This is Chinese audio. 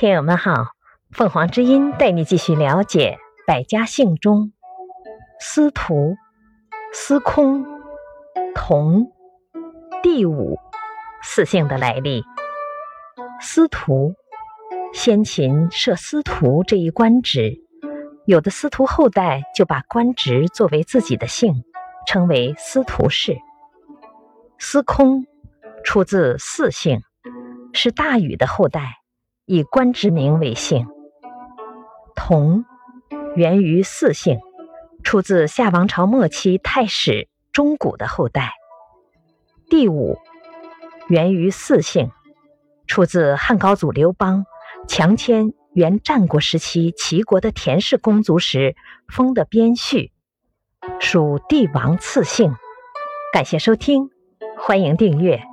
听友们好，凤凰之音带你继续了解百家姓中司徒、司空、同、第五四姓的来历。司徒，先秦设司徒这一官职，有的司徒后代就把官职作为自己的姓，称为司徒氏。司空，出自四姓，是大禹的后代。以官职名为姓，同源于四姓，出自夏王朝末期太史钟古的后代。第五源于四姓，出自汉高祖刘邦强迁原战国时期齐国的田氏公族时封的边序，属帝王次姓。感谢收听，欢迎订阅。